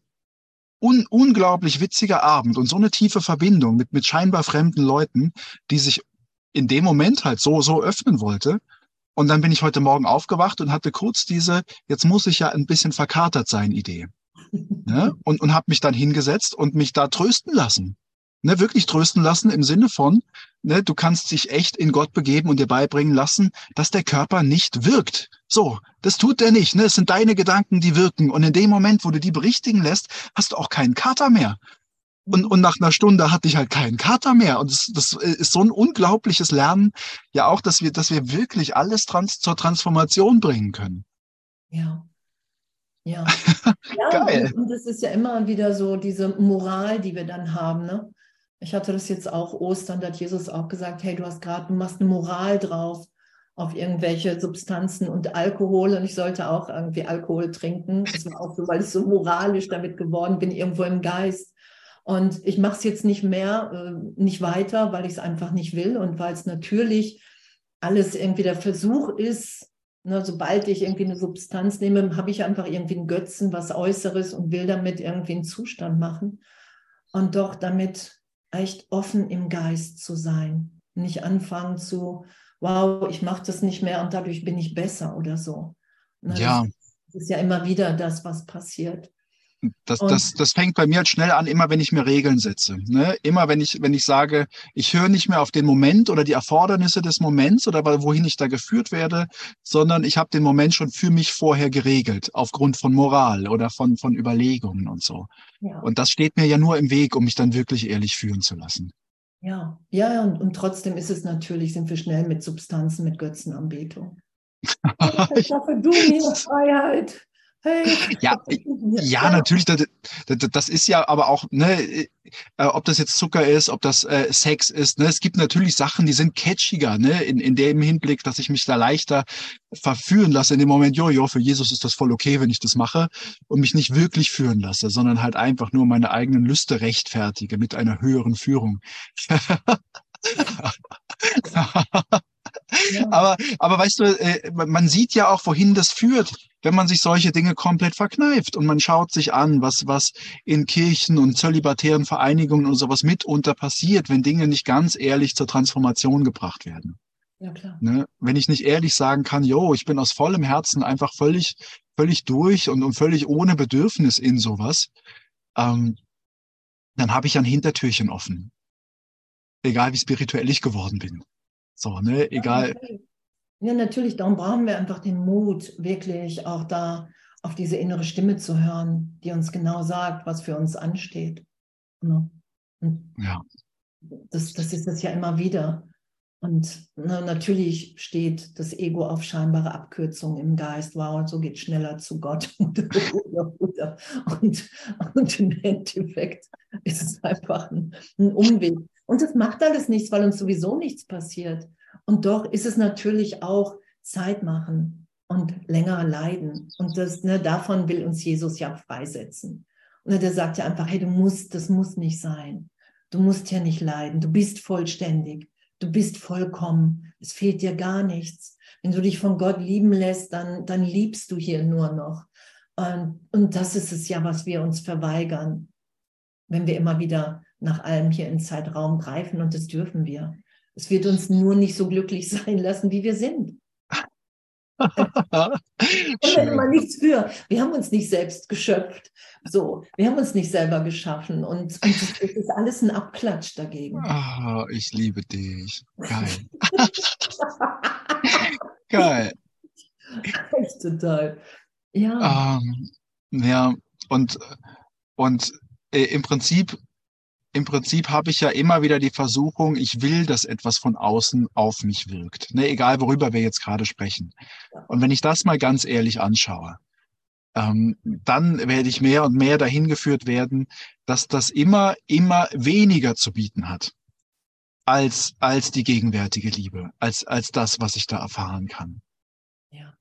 un unglaublich witziger Abend und so eine tiefe Verbindung mit, mit scheinbar fremden Leuten, die sich in dem Moment halt so, so öffnen wollte. Und dann bin ich heute Morgen aufgewacht und hatte kurz diese, jetzt muss ich ja ein bisschen verkatert sein, Idee. Ne? Und, und habe mich dann hingesetzt und mich da trösten lassen. Ne, wirklich trösten lassen im Sinne von, ne, du kannst dich echt in Gott begeben und dir beibringen lassen, dass der Körper nicht wirkt. So, das tut er nicht. Ne? Es sind deine Gedanken, die wirken. Und in dem Moment, wo du die berichtigen lässt, hast du auch keinen Kater mehr. Und, und nach einer Stunde hatte ich halt keinen Kater mehr. Und das, das ist so ein unglaubliches Lernen, ja auch, dass wir, dass wir wirklich alles trans zur Transformation bringen können. Ja. Ja. ja Geil. Und, und es ist ja immer wieder so diese Moral, die wir dann haben. Ne? Ich hatte das jetzt auch Ostern, da hat Jesus auch gesagt, hey, du hast gerade, du machst eine Moral drauf auf irgendwelche Substanzen und Alkohol und ich sollte auch irgendwie Alkohol trinken. Das war auch so, weil ich so moralisch damit geworden bin, irgendwo im Geist. Und ich mache es jetzt nicht mehr, äh, nicht weiter, weil ich es einfach nicht will und weil es natürlich alles irgendwie der Versuch ist, ne, sobald ich irgendwie eine Substanz nehme, habe ich einfach irgendwie einen Götzen, was Äußeres und will damit irgendwie einen Zustand machen. Und doch damit echt offen im Geist zu sein. Nicht anfangen zu, wow, ich mache das nicht mehr und dadurch bin ich besser oder so. Na, ja. Das ist ja immer wieder das, was passiert. Das, das, das fängt bei mir halt schnell an, immer wenn ich mir Regeln setze. Ne? Immer wenn ich, wenn ich sage, ich höre nicht mehr auf den Moment oder die Erfordernisse des Moments oder wohin ich da geführt werde, sondern ich habe den Moment schon für mich vorher geregelt, aufgrund von Moral oder von, von Überlegungen und so. Ja. Und das steht mir ja nur im Weg, um mich dann wirklich ehrlich führen zu lassen. Ja, ja, und, und trotzdem ist es natürlich, sind wir schnell mit Substanzen, mit Götzenanbetung. ich hoffe, du mir Freiheit. Hey, ja, ja, natürlich. Das, das, ist ja aber auch, ne, äh, ob das jetzt Zucker ist, ob das äh, Sex ist. Ne, es gibt natürlich Sachen, die sind catchiger, ne, in, in dem Hinblick, dass ich mich da leichter verführen lasse. In dem Moment, jo, jo, für Jesus ist das voll okay, wenn ich das mache und mich nicht wirklich führen lasse, sondern halt einfach nur meine eigenen Lüste rechtfertige mit einer höheren Führung. Aber, aber weißt du, äh, man sieht ja auch, wohin das führt, wenn man sich solche Dinge komplett verkneift und man schaut sich an, was, was in Kirchen und zölibatären Vereinigungen und sowas mitunter passiert, wenn Dinge nicht ganz ehrlich zur Transformation gebracht werden. Ja, klar. Ne? Wenn ich nicht ehrlich sagen kann, jo, ich bin aus vollem Herzen einfach völlig, völlig durch und, und völlig ohne Bedürfnis in sowas, ähm, dann habe ich ein Hintertürchen offen. Egal wie spirituell ich geworden bin. So, ne, egal. Ja, natürlich, darum brauchen wir einfach den Mut, wirklich auch da auf diese innere Stimme zu hören, die uns genau sagt, was für uns ansteht. Ne? ja. Das, das ist es ja immer wieder. Und ne, natürlich steht das Ego auf scheinbare Abkürzungen im Geist. Wow, so geht schneller zu Gott. und, und im Endeffekt ist es einfach ein, ein Umweg. Und das macht alles nichts, weil uns sowieso nichts passiert. Und doch ist es natürlich auch Zeit machen und länger leiden. Und das, ne, davon will uns Jesus ja freisetzen. Und er sagt ja einfach, hey, du musst, das muss nicht sein. Du musst hier nicht leiden. Du bist vollständig. Du bist vollkommen. Es fehlt dir gar nichts. Wenn du dich von Gott lieben lässt, dann, dann liebst du hier nur noch. Und, und das ist es ja, was wir uns verweigern, wenn wir immer wieder nach allem hier im Zeitraum greifen und das dürfen wir. Es wird uns nur nicht so glücklich sein lassen, wie wir sind. wir immer nichts für. Wir haben uns nicht selbst geschöpft. So, wir haben uns nicht selber geschaffen. Und, und das, ist alles ein Abklatsch dagegen. Oh, ich liebe dich. Geil. Geil. Echt total. Ja. Ähm, ja, und, und äh, im Prinzip im Prinzip habe ich ja immer wieder die Versuchung, ich will, dass etwas von außen auf mich wirkt. Ne, egal, worüber wir jetzt gerade sprechen. Und wenn ich das mal ganz ehrlich anschaue, ähm, dann werde ich mehr und mehr dahin geführt werden, dass das immer, immer weniger zu bieten hat als, als die gegenwärtige Liebe, als, als das, was ich da erfahren kann. Ja.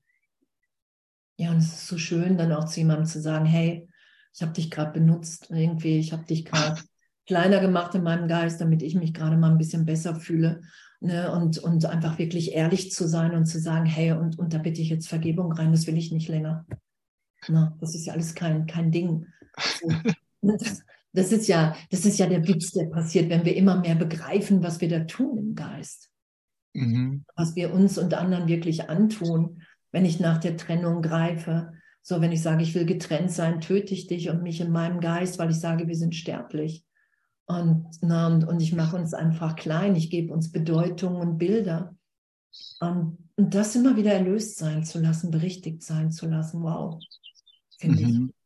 Ja, und es ist so schön, dann auch zu jemandem zu sagen, hey, ich habe dich gerade benutzt, irgendwie, ich habe dich gerade kleiner gemacht in meinem Geist, damit ich mich gerade mal ein bisschen besser fühle. Ne? Und, und einfach wirklich ehrlich zu sein und zu sagen, hey, und, und da bitte ich jetzt Vergebung rein, das will ich nicht länger. Na, das ist ja alles kein, kein Ding. So. Ne, das, das, ist ja, das ist ja der Witz, der passiert, wenn wir immer mehr begreifen, was wir da tun im Geist. Mhm. Was wir uns und anderen wirklich antun, wenn ich nach der Trennung greife. So, wenn ich sage, ich will getrennt sein, töte ich dich und mich in meinem Geist, weil ich sage, wir sind sterblich. Und, na, und, und ich mache uns einfach klein, ich gebe uns Bedeutung und Bilder. Und, und das immer wieder erlöst sein zu lassen, berichtigt sein zu lassen, wow. Finde mhm. ich.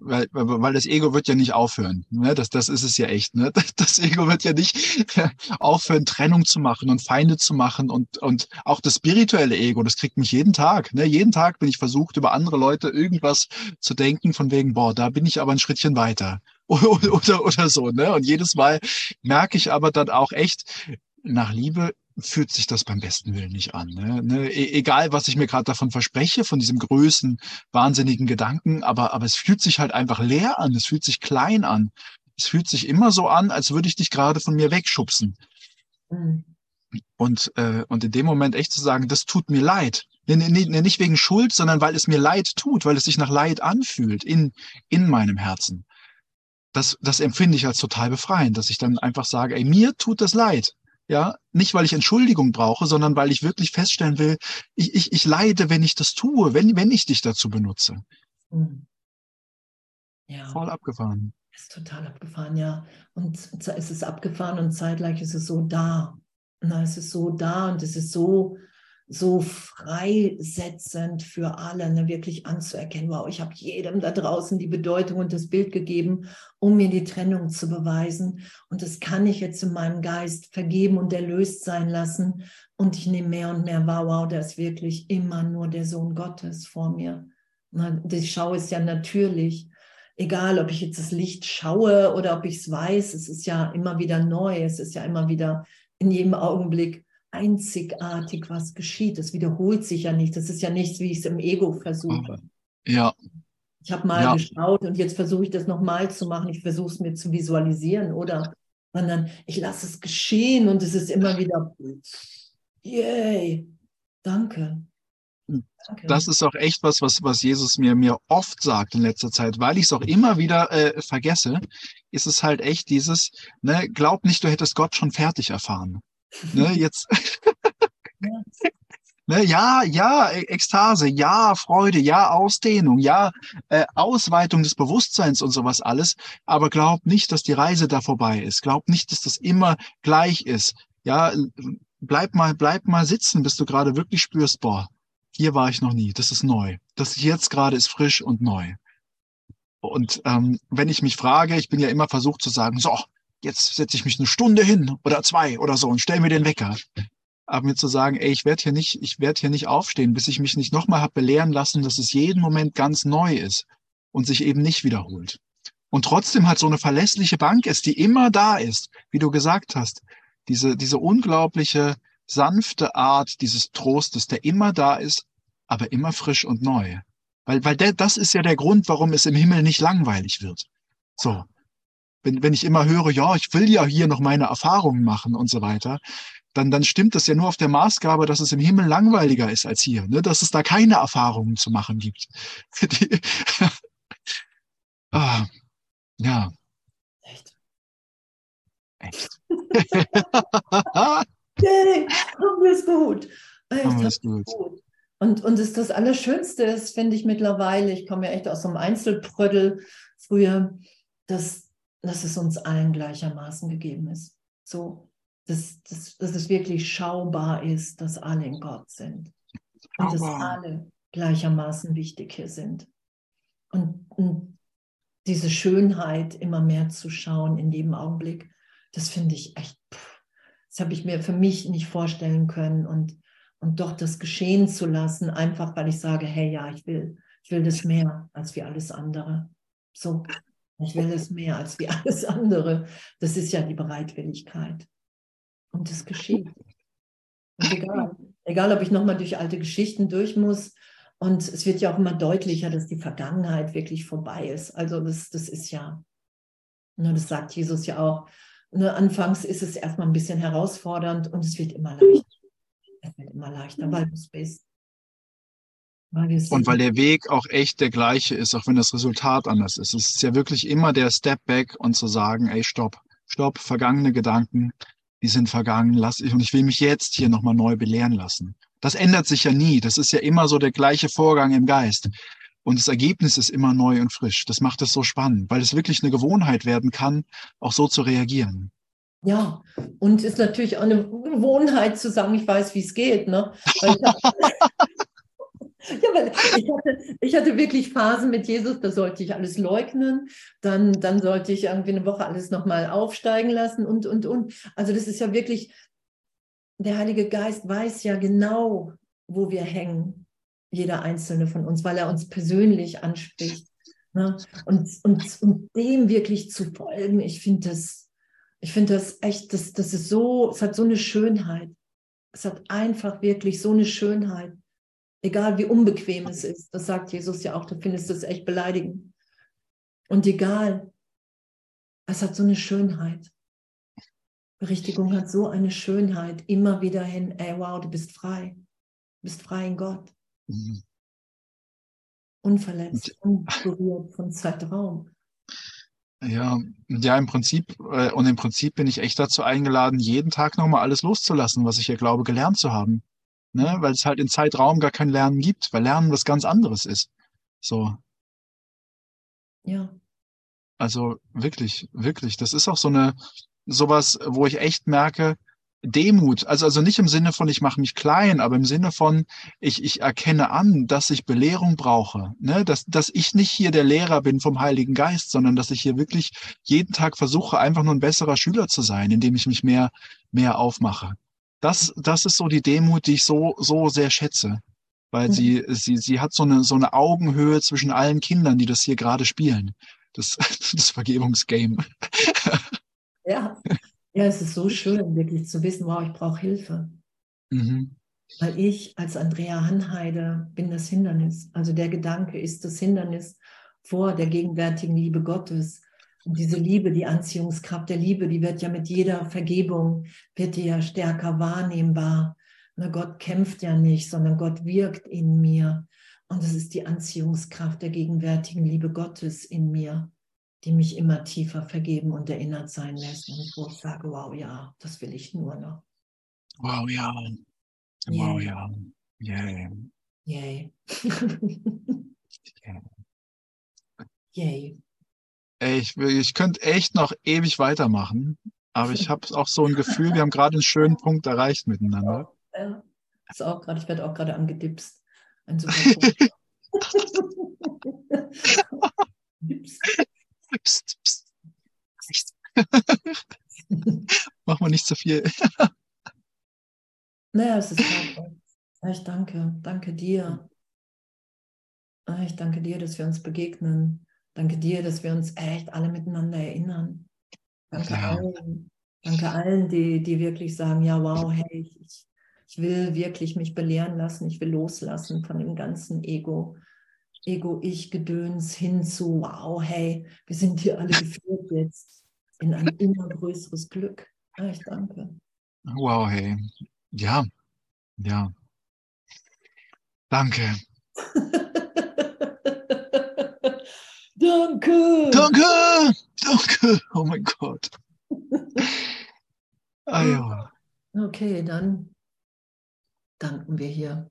Weil, weil das Ego wird ja nicht aufhören. Ne? Das, das ist es ja echt. Ne? Das Ego wird ja nicht aufhören, Trennung zu machen und Feinde zu machen. Und, und auch das spirituelle Ego, das kriegt mich jeden Tag. Ne? Jeden Tag bin ich versucht, über andere Leute irgendwas zu denken, von wegen, boah, da bin ich aber ein Schrittchen weiter. oder, oder, oder so. Ne? Und jedes Mal merke ich aber dann auch echt, nach Liebe fühlt sich das beim besten Willen nicht an. Ne? ne e egal, was ich mir gerade davon verspreche, von diesem größten, wahnsinnigen Gedanken, aber, aber es fühlt sich halt einfach leer an, es fühlt sich klein an. Es fühlt sich immer so an, als würde ich dich gerade von mir wegschubsen. Mhm. Und, äh, und in dem Moment echt zu sagen, das tut mir leid. Nee, nee, nee, nicht wegen Schuld, sondern weil es mir leid tut, weil es sich nach Leid anfühlt in, in meinem Herzen das, das empfinde ich als total befreiend, dass ich dann einfach sage, ey, mir tut das leid. Ja, nicht weil ich Entschuldigung brauche, sondern weil ich wirklich feststellen will, ich, ich, ich leide, wenn ich das tue, wenn, wenn ich dich dazu benutze. Hm. Ja. Voll abgefahren. Ist total abgefahren, ja. Und es ist abgefahren und zeitgleich ist es so da. Na, es ist so da und es ist so so freisetzend für alle, ne, wirklich anzuerkennen, wow, ich habe jedem da draußen die Bedeutung und das Bild gegeben, um mir die Trennung zu beweisen. Und das kann ich jetzt in meinem Geist vergeben und erlöst sein lassen. Und ich nehme mehr und mehr wahr, wow, da ist wirklich immer nur der Sohn Gottes vor mir. Die Schau ist ja natürlich. Egal, ob ich jetzt das Licht schaue oder ob ich es weiß, es ist ja immer wieder neu. Es ist ja immer wieder in jedem Augenblick einzigartig, was geschieht. Es wiederholt sich ja nicht. Das ist ja nichts, wie ich es im Ego versuche. Ja. Ich habe mal ja. geschaut und jetzt versuche ich das nochmal zu machen. Ich versuche es mir zu visualisieren oder sondern ich lasse es geschehen und es ist immer wieder, yay, danke. Danke. Das ist auch echt was, was, was Jesus mir, mir oft sagt in letzter Zeit, weil ich es auch immer wieder äh, vergesse, ist es halt echt dieses, ne, glaub nicht, du hättest Gott schon fertig erfahren. Ne, jetzt. ja. Ne, ja, ja, e, Ekstase, ja, Freude, ja, Ausdehnung, ja, äh, Ausweitung des Bewusstseins und sowas alles. Aber glaub nicht, dass die Reise da vorbei ist. Glaub nicht, dass das immer gleich ist. Ja, bleib mal, bleib mal sitzen, bis du gerade wirklich spürst, boah, hier war ich noch nie. Das ist neu. Das jetzt gerade ist frisch und neu. Und ähm, wenn ich mich frage, ich bin ja immer versucht zu sagen, so, jetzt setze ich mich eine Stunde hin oder zwei oder so und stell mir den Wecker aber mir zu sagen, ey, ich werde hier nicht, ich werde hier nicht aufstehen, bis ich mich nicht nochmal habe belehren lassen, dass es jeden Moment ganz neu ist und sich eben nicht wiederholt. Und trotzdem halt so eine verlässliche Bank ist, die immer da ist, wie du gesagt hast. Diese, diese unglaubliche, sanfte Art dieses Trostes, der immer da ist, aber immer frisch und neu. Weil, weil der, das ist ja der Grund, warum es im Himmel nicht langweilig wird. So. Wenn, wenn ich immer höre, ja, ich will ja hier noch meine Erfahrungen machen und so weiter, dann, dann stimmt das ja nur auf der Maßgabe, dass es im Himmel langweiliger ist als hier, ne? dass es da keine Erfahrungen zu machen gibt. Die, ah, ja. Echt? Echt. Yay, haben wir es gut. Haben wir es gut. gut. Und, und ist das Allerschönste ist, finde ich mittlerweile, ich komme ja echt aus so einem Einzelprödel früher, dass, dass es uns allen gleichermaßen gegeben ist. So, dass, dass, dass es wirklich schaubar ist, dass alle in Gott sind. Und dass alle gleichermaßen wichtig hier sind. Und, und diese Schönheit immer mehr zu schauen in jedem Augenblick, das finde ich echt, pff, das habe ich mir für mich nicht vorstellen können. Und, und doch das geschehen zu lassen, einfach weil ich sage, hey, ja, ich will, ich will das mehr als wie alles andere. So, ich will das mehr als wie alles andere. Das ist ja die Bereitwilligkeit. Und es geschieht. Und egal, egal, ob ich nochmal durch alte Geschichten durch muss. Und es wird ja auch immer deutlicher, dass die Vergangenheit wirklich vorbei ist. Also das, das ist ja, ne, das sagt Jesus ja auch. Ne, anfangs ist es erstmal ein bisschen herausfordernd und es wird immer leichter. Es wird immer leichter, weil du es bist. Und weil der Weg auch echt der gleiche ist, auch wenn das Resultat anders ist. Es ist ja wirklich immer der Step back und zu sagen, ey, stopp, stopp, vergangene Gedanken, die sind vergangen, lass ich, und ich will mich jetzt hier nochmal neu belehren lassen. Das ändert sich ja nie. Das ist ja immer so der gleiche Vorgang im Geist. Und das Ergebnis ist immer neu und frisch. Das macht es so spannend, weil es wirklich eine Gewohnheit werden kann, auch so zu reagieren. Ja, und ist natürlich auch eine Gewohnheit zu sagen, ich weiß, wie es geht. Ne? Weil ich Ja, weil ich hatte, ich hatte wirklich Phasen mit Jesus, da sollte ich alles leugnen, dann, dann sollte ich irgendwie eine Woche alles nochmal aufsteigen lassen und, und, und. Also das ist ja wirklich, der Heilige Geist weiß ja genau, wo wir hängen, jeder einzelne von uns, weil er uns persönlich anspricht. Ne? Und, und, und dem wirklich zu folgen, ich finde das, ich finde das echt, das, das ist so, es hat so eine Schönheit. Es hat einfach wirklich so eine Schönheit. Egal wie unbequem es ist. Das sagt Jesus ja auch. Du findest es echt beleidigend. Und egal, es hat so eine Schönheit. Berichtigung hat so eine Schönheit. Immer wieder hin, ey, wow, du bist frei. Du bist frei in Gott. Mhm. Unverletzt, unberührt von Zeitraum. Ja, ja, im Prinzip, äh, und im Prinzip bin ich echt dazu eingeladen, jeden Tag nochmal alles loszulassen, was ich hier glaube, gelernt zu haben ne? weil es halt in Zeitraum gar kein Lernen gibt, weil Lernen was ganz anderes ist. So. Ja. Also wirklich, wirklich. Das ist auch so eine, sowas, wo ich echt merke, Demut, also, also nicht im Sinne von, ich mache mich klein, aber im Sinne von, ich, ich erkenne an, dass ich Belehrung brauche, ne? dass, dass ich nicht hier der Lehrer bin vom Heiligen Geist, sondern dass ich hier wirklich jeden Tag versuche, einfach nur ein besserer Schüler zu sein, indem ich mich mehr, mehr aufmache das, das ist so die Demut, die ich so, so sehr schätze. weil mhm. sie, sie, sie hat so eine, so eine Augenhöhe zwischen allen Kindern, die das hier gerade spielen. Das, das Vergebungsgame. Ja. ja, es ist so schön, wirklich zu wissen, wow, ich brauche Hilfe. Mhm. Weil ich als Andrea Hanheide bin das Hindernis. Also der Gedanke ist das Hindernis vor der gegenwärtigen Liebe Gottes. Und diese Liebe, die Anziehungskraft der Liebe, die wird ja mit jeder Vergebung, wird die ja stärker wahrnehmbar. Na, Gott kämpft ja nicht, sondern Gott wirkt in mir. Und es ist die Anziehungskraft der gegenwärtigen Liebe Gottes in mir, die mich immer tiefer vergeben und erinnert sein lässt. Und wo ich sage, wow, ja, das will ich nur noch. Wow, ja. Wow, ja. Yay. Yay. Yay. Ey, ich, ich könnte echt noch ewig weitermachen, aber ich habe auch so ein Gefühl, wir haben gerade einen schönen Punkt erreicht miteinander. Ja, ist auch gerade, ich werde auch gerade angedipst. Ein psst, psst. Mach mal nicht zu viel. naja, es ist hart. Ich danke, danke dir. Ich danke dir, dass wir uns begegnen. Danke dir, dass wir uns echt alle miteinander erinnern. Danke ja. allen. Danke allen, die, die wirklich sagen, ja, wow, hey, ich, ich will wirklich mich belehren lassen, ich will loslassen von dem ganzen Ego, Ego-Ich-Gedöns hin zu, wow, hey, wir sind hier alle geführt jetzt in ein immer größeres Glück. Ja, ich danke. Wow, hey. Ja, ja. Danke. Danke! Danke! Danke! Oh mein Gott. Ah ja. Okay, dann danken wir hier